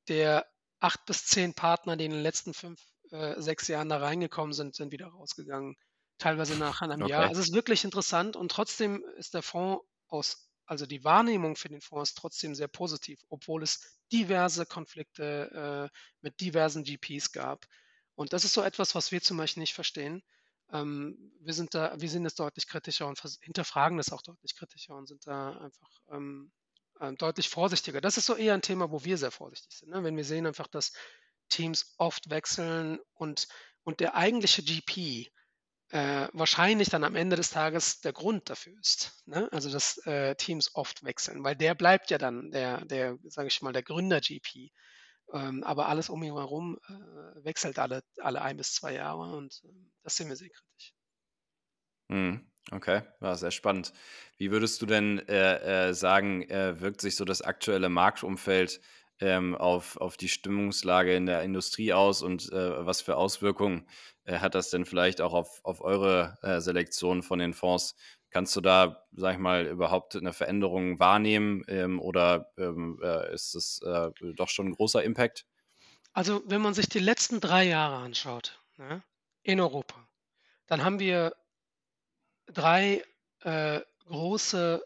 der acht bis zehn Partner, die in den letzten fünf, äh, sechs Jahren da reingekommen sind, sind wieder rausgegangen teilweise nach einem okay. Jahr. Also es ist wirklich interessant und trotzdem ist der Fonds aus, also die Wahrnehmung für den Fonds ist trotzdem sehr positiv, obwohl es diverse Konflikte äh, mit diversen GPs gab. Und das ist so etwas, was wir zum Beispiel nicht verstehen. Ähm, wir sind da, wir sind es deutlich kritischer und hinterfragen das auch deutlich kritischer und sind da einfach ähm, äh, deutlich vorsichtiger. Das ist so eher ein Thema, wo wir sehr vorsichtig sind. Ne? Wenn wir sehen einfach, dass Teams oft wechseln und, und der eigentliche GP äh, wahrscheinlich dann am Ende des Tages der Grund dafür ist. Ne? Also dass äh, Teams oft wechseln, weil der bleibt ja dann der, der, sage ich mal, der Gründer-GP. Ähm, aber alles um ihn herum äh, wechselt alle, alle ein bis zwei Jahre und äh, das sehen wir sehr kritisch. Hm, okay, war sehr spannend. Wie würdest du denn äh, äh, sagen, äh, wirkt sich so das aktuelle Marktumfeld ähm, auf, auf die Stimmungslage in der Industrie aus und äh, was für Auswirkungen äh, hat das denn vielleicht auch auf, auf eure äh, Selektion von den Fonds? Kannst du da, sag ich mal, überhaupt eine Veränderung wahrnehmen ähm, oder ähm, äh, ist es äh, doch schon ein großer Impact? Also, wenn man sich die letzten drei Jahre anschaut, ne, in Europa, dann haben wir drei äh, große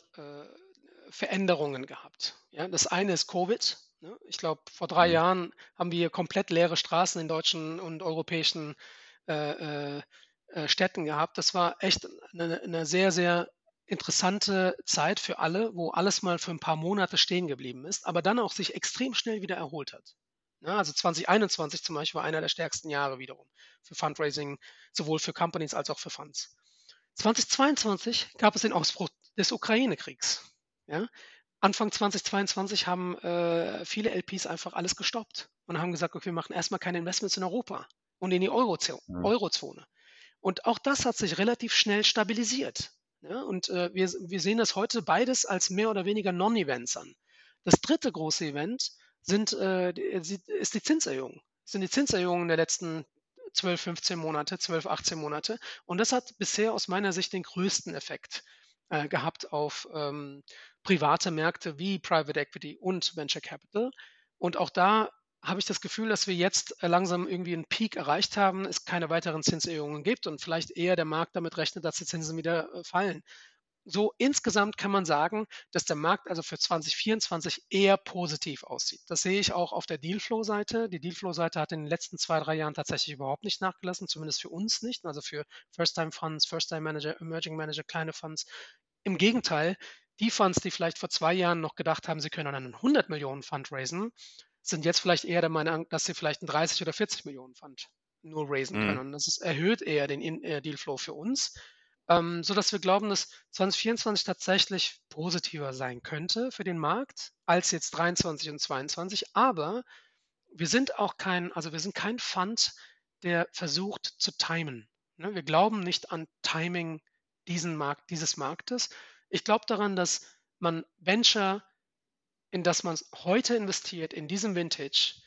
Veränderungen gehabt. Ja, das eine ist Covid. Ne? Ich glaube, vor drei mhm. Jahren haben wir komplett leere Straßen in deutschen und europäischen äh, äh, äh, Städten gehabt. Das war echt eine, eine sehr, sehr interessante Zeit für alle, wo alles mal für ein paar Monate stehen geblieben ist, aber dann auch sich extrem schnell wieder erholt hat. Ja, also 2021 zum Beispiel war einer der stärksten Jahre wiederum für Fundraising, sowohl für Companies als auch für Funds. 2022 gab es den Ausbruch des Ukraine-Kriegs. Ja? Anfang 2022 haben äh, viele LPs einfach alles gestoppt und haben gesagt, okay, wir machen erstmal keine Investments in Europa und in die Eurozo Mhm. Eurozone. Und auch das hat sich relativ schnell stabilisiert. Ja, und äh, wir, wir sehen das heute beides als mehr oder weniger Non-Events an. Das dritte große Event sind, äh, die- ist die Zinserhöhung. Sind die Zinserhöhungen der letzten 12, 15 Monate, 12, 18 Monate. Und das hat bisher aus meiner Sicht den größten Effekt äh, gehabt auf ähm, private Märkte wie Private Equity und Venture Capital. Und auch da habe ich das Gefühl, dass wir jetzt äh, langsam irgendwie einen Peak erreicht haben, es keine weiteren Zinserhöhungen gibt und vielleicht eher der Markt damit rechnet, dass die Zinsen wieder äh, fallen. So insgesamt kann man sagen, dass der Markt also für 2024 eher positiv aussieht. Das sehe ich auch auf der Dealflow-Seite. Die Dealflow-Seite hat in den letzten zwei, drei Jahren tatsächlich überhaupt nicht nachgelassen, zumindest für uns nicht, also für First-Time-Funds, First-Time-Manager, Emerging Manager, kleine Funds. Im Gegenteil, die Funds, die vielleicht vor zwei Jahren noch gedacht haben, sie können einen 100 Millionen Fund raisen, sind jetzt vielleicht eher der Meinung, dass sie vielleicht einen 30 oder 40 Millionen Fund nur raisen Mhm. können. Und das ist, erhöht eher den äh, Dealflow für uns, ähm, sodass wir glauben, dass 2024 tatsächlich positiver sein könnte für den Markt als jetzt 23 und 22. Aber wir sind auch kein, also wir sind kein Fund, der versucht zu timen. Ne? Wir glauben nicht an Timing diesen Markt, dieses Marktes. Ich glaube daran, dass man Venture, in das man heute investiert, in diesem Vintage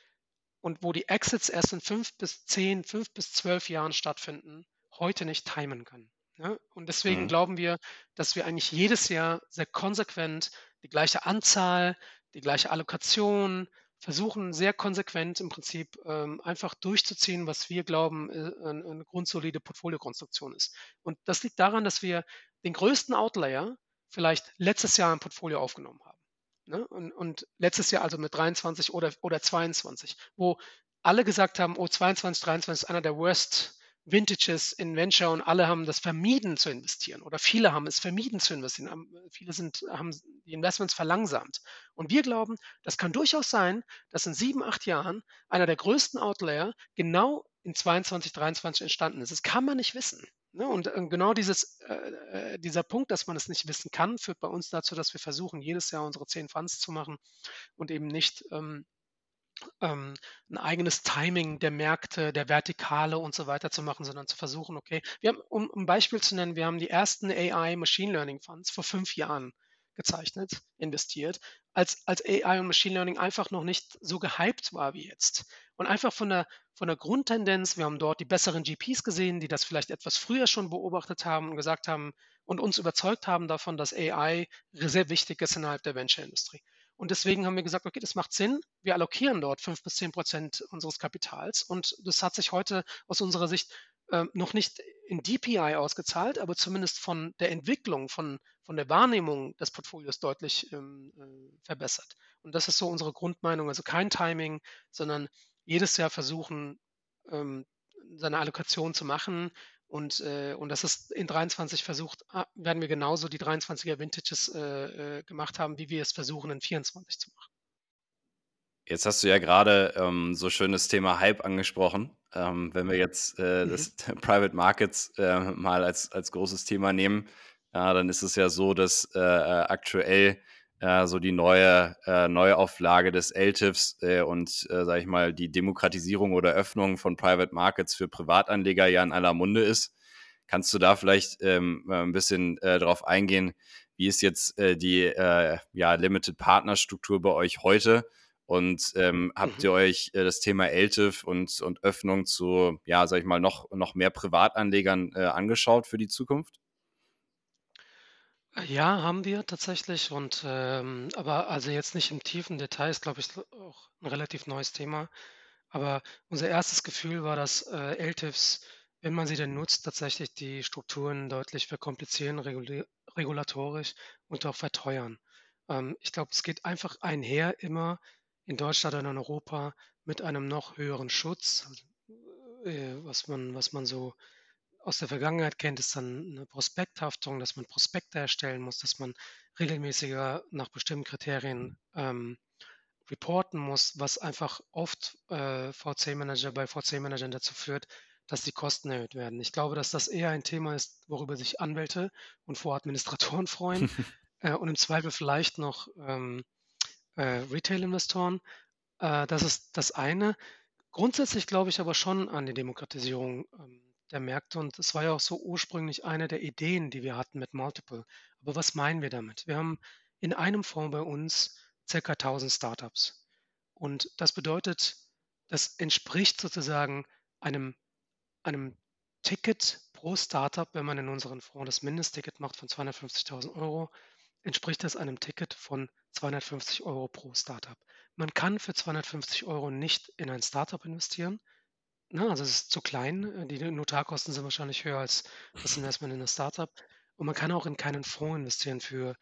und wo die Exits erst in fünf bis zehn, fünf bis zwölf Jahren stattfinden, heute nicht timen kann. Ne? Und deswegen Mhm. glauben wir, dass wir eigentlich jedes Jahr sehr konsequent die gleiche Anzahl, die gleiche Allokation, versuchen sehr konsequent im Prinzip ähm, einfach durchzuziehen, was wir glauben, äh, eine, eine grundsolide Portfoliokonstruktion ist. Und das liegt daran, dass wir den größten Outlayer vielleicht letztes Jahr im Portfolio aufgenommen haben. Ne? Und, und letztes Jahr also mit 23 oder, oder 22, wo alle gesagt haben, oh, 22, 23 ist einer der worst Vintages in Venture und alle haben das vermieden zu investieren oder viele haben es vermieden zu investieren. Viele sind, haben die Investments verlangsamt. Und wir glauben, das kann durchaus sein, dass in sieben, acht Jahren einer der größten Outlayer genau in 22, 23 entstanden ist. Das kann man nicht wissen. Ne? Und äh, genau dieses, äh, äh, dieser Punkt, dass man es nicht wissen kann, führt bei uns dazu, dass wir versuchen, jedes Jahr unsere zehn Funds zu machen und eben nicht ähm, ähm, ein eigenes Timing der Märkte, der Vertikale und so weiter zu machen, sondern zu versuchen, okay, wir haben, um ein Beispiel zu nennen, wir haben die ersten AI Machine Learning Funds vor fünf Jahren gezeichnet, investiert, als, als AI und Machine Learning einfach noch nicht so gehypt war wie jetzt. Und einfach von der, von der Grundtendenz, wir haben dort die besseren GPs gesehen, die das vielleicht etwas früher schon beobachtet haben und gesagt haben und uns überzeugt haben davon, dass AI sehr wichtig ist innerhalb der Venture-Industrie. Und deswegen haben wir gesagt, okay, das macht Sinn. Wir allokieren dort fünf bis zehn Prozent unseres Kapitals. Und das hat sich heute aus unserer Sicht äh, noch nicht in DPI ausgezahlt, aber zumindest von der Entwicklung, von, von der Wahrnehmung des Portfolios deutlich ähm, äh, verbessert. Und das ist so unsere Grundmeinung. Also kein Timing, sondern jedes Jahr versuchen, ähm, seine Allokation zu machen. Und, äh, und das ist in 23 versucht, ah, werden wir genauso die 23er Vintages äh, äh, gemacht haben, wie wir es versuchen in 24 zu machen. Jetzt hast du ja gerade ähm, so schön das Thema Hype angesprochen. Ähm, wenn wir jetzt äh, Mhm. das Private Markets äh, mal als, als großes Thema nehmen, ja, dann ist es ja so, dass äh, aktuell äh, so die neue äh, Neuauflage des LTIFs äh, und, äh, sage ich mal, die Demokratisierung oder Öffnung von Private Markets für Privatanleger ja in aller Munde ist. Kannst du da vielleicht ähm, ein bisschen äh, darauf eingehen, wie ist jetzt äh, die äh, ja, Limited Partner Struktur bei euch heute? Und ähm, habt Mhm. ihr euch äh, das Thema LTIF und, und Öffnung zu, ja, sag ich mal, noch, noch mehr Privatanlegern äh, angeschaut für die Zukunft? Ja, haben wir tatsächlich. Und ähm, aber also jetzt nicht im tiefen Detail, ist, glaube ich, auch ein relativ neues Thema. Aber unser erstes Gefühl war, dass äh, LTIFs, wenn man sie denn nutzt, tatsächlich die Strukturen deutlich verkomplizieren, reguli regulatorisch und auch verteuern. Ähm, ich glaube, es geht einfach einher immer in Deutschland und in Europa mit einem noch höheren Schutz, äh, was man, was man so aus der Vergangenheit kennt, ist dann eine Prospekthaftung, dass man Prospekte erstellen muss, dass man regelmäßiger nach bestimmten Kriterien ähm, reporten muss, was einfach oft äh, VC-Manager bei VC-Managern dazu führt, dass die Kosten erhöht werden. Ich glaube, dass das eher ein Thema ist, worüber sich Anwälte und Voradministratoren freuen äh, und im Zweifel vielleicht noch ähm, äh, Retail-Investoren. Äh, das ist das eine. Grundsätzlich glaube ich aber schon an die Demokratisierung, ähm, der Märkte und es war ja auch so ursprünglich eine der Ideen, die wir hatten mit Multiple. Aber was meinen wir damit? Wir haben in einem Fonds bei uns circa 1000 Startups. Und das bedeutet, das entspricht sozusagen einem, einem Ticket pro Startup, wenn man in unseren Fonds das Mindestticket macht von 250.000 Euro, entspricht das einem Ticket von 250 Euro pro Startup. Man kann für 250 Euro nicht in ein Startup investieren. Ne, also es ist zu klein. Die Notarkosten sind wahrscheinlich höher als das Investment in ein Startup. Und man kann auch in keinen Fonds investieren für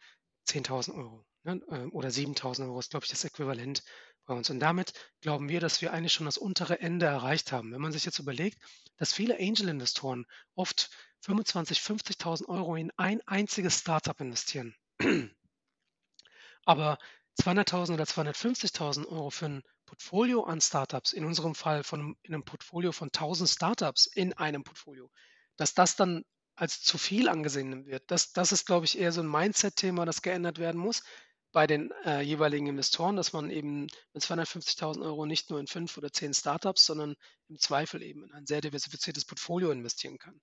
10.000 Euro ne, äh, oder 7.000 Euro ist, glaube ich, das Äquivalent bei uns. Und damit glauben wir, dass wir eigentlich schon das untere Ende erreicht haben. Wenn man sich jetzt überlegt, dass viele Angel-Investoren oft 25.000, 50.000 Euro in ein einziges Startup investieren, aber 200.000 oder 250.000 Euro für ein Portfolio an Startups, in unserem Fall von in einem Portfolio von 1000 Startups in einem Portfolio, dass das dann als zu viel angesehen wird. Das, das ist, glaube ich, eher so ein Mindset-Thema, das geändert werden muss bei den äh, jeweiligen Investoren, dass man eben mit 250.000 Euro nicht nur in fünf oder zehn Startups, sondern im Zweifel eben in ein sehr diversifiziertes Portfolio investieren kann.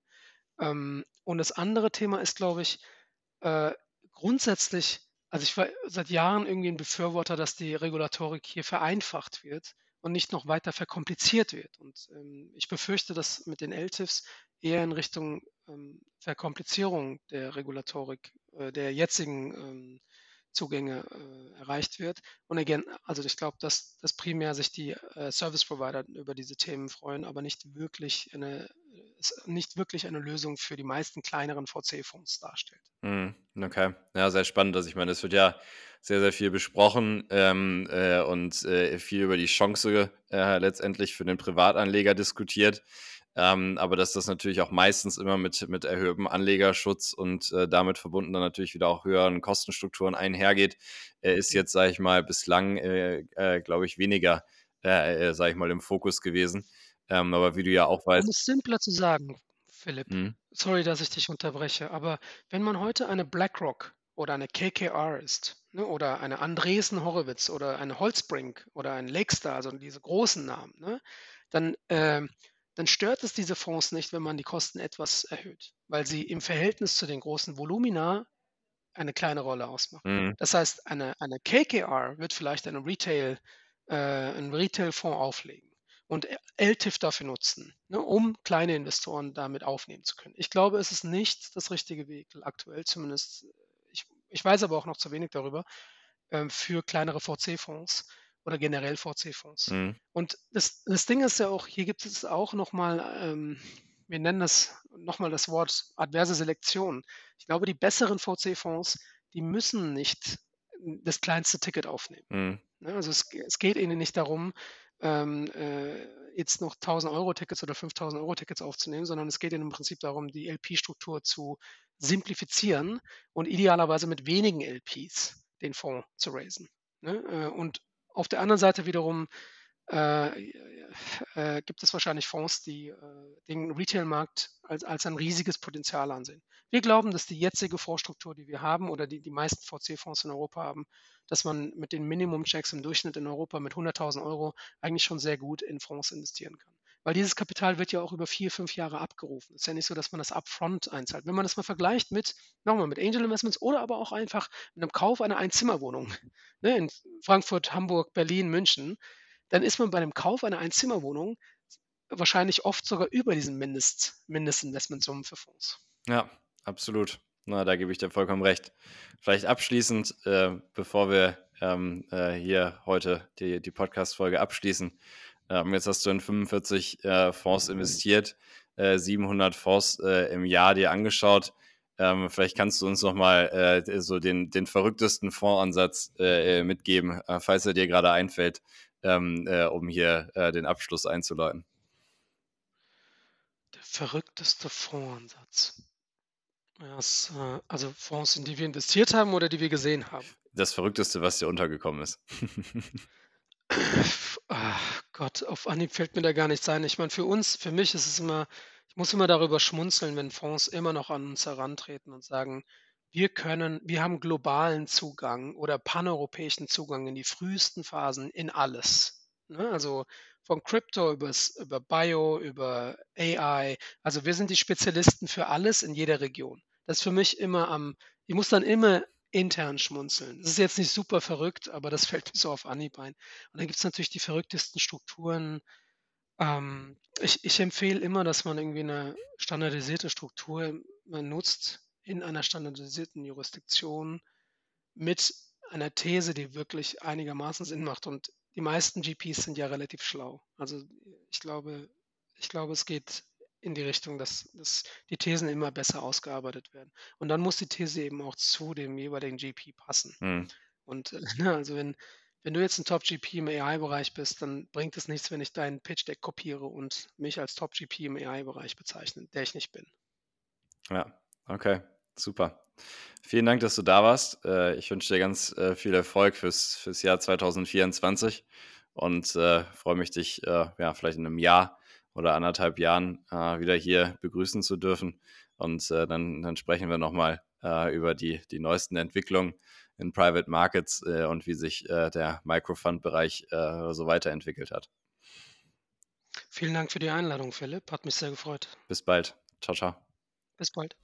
Ähm, und das andere Thema ist, glaube ich, äh, grundsätzlich, also ich war seit Jahren irgendwie ein Befürworter, dass die Regulatorik hier vereinfacht wird und nicht noch weiter verkompliziert wird. Und ähm, ich befürchte, dass mit den LTIFs eher in Richtung ähm, Verkomplizierung der Regulatorik, äh, der jetzigen ähm, Zugänge äh, erreicht wird. Und again, also ich glaube, dass, dass primär sich die äh, Service Provider über diese Themen freuen, aber nicht wirklich eine, nicht wirklich eine Lösung für die meisten kleineren VC-Fonds darstellt. Mm, okay, ja, sehr spannend. Also ich meine, es wird ja sehr, sehr viel besprochen ähm, äh, und äh, viel über die Chance äh, letztendlich für den Privatanleger diskutiert. Ähm, aber dass das natürlich auch meistens immer mit, mit erhöhtem Anlegerschutz und äh, damit verbunden dann natürlich wieder auch höheren Kostenstrukturen einhergeht, äh, ist jetzt, sage ich mal, bislang, äh, äh glaube ich, weniger, äh, äh, sage ich mal, im Fokus gewesen. Ähm, aber wie du ja auch weißt. Um es simpler zu sagen, Philipp, mhm. sorry, dass ich dich unterbreche, aber wenn man heute eine BlackRock oder eine KKR ist, ne, oder eine Andresen Horowitz oder eine Holzbrink oder ein Lakestar, also diese großen Namen, ne, dann äh, dann stört es diese Fonds nicht, wenn man die Kosten etwas erhöht, weil sie im Verhältnis zu den großen Volumina eine kleine Rolle ausmachen. Mhm. Das heißt, eine, eine KKR wird vielleicht eine Retail, äh, einen Retail-Fonds auflegen und LTIF dafür nutzen, ne, um kleine Investoren damit aufnehmen zu können. Ich glaube, es ist nicht das richtige Vehikel aktuell, zumindest. Ich, ich weiß aber auch noch zu wenig darüber, äh, für kleinere VC-Fonds oder generell VC-Fonds. Mhm. Und das, das Ding ist ja auch, hier gibt es auch nochmal, ähm, wir nennen das nochmal das Wort adverse Selektion. Ich glaube, die besseren VC-Fonds, die müssen nicht das kleinste Ticket aufnehmen. Mhm. Ne, also es, es, geht ihnen nicht darum, ähm, äh, jetzt noch 1000 Euro Tickets oder 5000 Euro Tickets aufzunehmen, sondern es geht ihnen im Prinzip darum, die LP-Struktur zu simplifizieren und idealerweise mit wenigen LPs den Fonds zu raisen. Ne? Äh, und auf der anderen Seite wiederum äh, äh, gibt es wahrscheinlich Fonds, die äh, den Retail-Markt als, als ein riesiges Potenzial ansehen. Wir glauben, dass die jetzige Fondsstruktur, die wir haben oder die die meisten VC-Fonds in Europa haben, dass man mit den Minimum-Checks im Durchschnitt in Europa mit 100.000 Euro eigentlich schon sehr gut in Fonds investieren kann. Weil dieses Kapital wird ja auch über vier, fünf Jahre abgerufen. Es ist ja nicht so, dass man das upfront einzahlt. Wenn man das mal vergleicht mit, nochmal, mit Angel Investments oder aber auch einfach mit einem Kauf einer Einzimmerwohnung ne, in Frankfurt, Hamburg, Berlin, München, dann ist man bei einem Kauf einer Einzimmerwohnung wahrscheinlich oft sogar über diesen Mindest, Mindestinvestmentsummen für Fonds. Ja, absolut. Na, da gebe ich dir vollkommen recht. Vielleicht abschließend, äh, bevor wir ähm, äh, hier heute die, die Podcast-Folge abschließen, ähm, jetzt hast du in 45 äh, Fonds investiert, äh, 700 Fonds äh, im Jahr dir angeschaut. Ähm, vielleicht kannst du uns nochmal äh, so den, den verrücktesten Fondsansatz äh, mitgeben, äh, falls er dir gerade einfällt, ähm, äh, um hier den Abschluss einzuleiten. Der verrückteste Fondsansatz. Das, also Fonds, in die wir investiert haben oder die wir gesehen haben? Das Verrückteste, was dir untergekommen ist. Ach Gott, auf Anhieb fällt mir da gar nichts ein. Ich meine, für uns, für mich ist es immer, ich muss immer darüber schmunzeln, wenn Fonds immer noch an uns herantreten und sagen, wir können, wir haben globalen Zugang oder paneuropäischen Zugang in die frühesten Phasen in alles. ne? Also, von Crypto übers über Bio, über AI. Also, wir sind die Spezialisten für alles in jeder Region. Das ist für mich immer am ich muss dann immer intern schmunzeln. Das ist jetzt nicht super verrückt, aber das fällt mir so auf Anhieb ein. Und dann gibt's natürlich die verrücktesten Strukturen. Ähm, ich ich empfehle immer, dass man irgendwie 'ne standardisierte Struktur nutzt in einer standardisierten Jurisdiktion mit einer These, die wirklich einigermaßen Sinn macht. Und die meisten GPs sind ja relativ schlau. Also, ich glaube ich glaube, es geht in die Richtung, dass dass die Thesen immer besser ausgearbeitet werden. Und dann muss die These eben auch zu dem jeweiligen GP passen. Mhm. Und, äh, ne, also wenn wenn du jetzt 'n Top-GP im AI-Bereich bist, dann bringt es nichts, wenn ich dein Pitch-Deck kopiere und mich als Top-GP im AI-Bereich bezeichne, der ich nicht bin. Ja, okay, super. Vielen Dank, dass du da warst. Äh, ich wünsche dir ganz, äh, viel Erfolg fürs fürs Jahr 2024 und, freue mich, dich, ja, vielleicht in 'nem Jahr oder 1,5 Jahren, äh, wieder hier begrüßen zu dürfen. Und, äh, dann dann sprechen wir noch mal, äh, über die die neuesten Entwicklungen in Private Markets, äh, und wie sich, äh, der Micro-Fund-Bereich, äh, so weiterentwickelt hat. Vielen Dank für die Einladung, Philipp. Hat mich sehr gefreut. Bis bald. Tschau, tschau. Bis bald.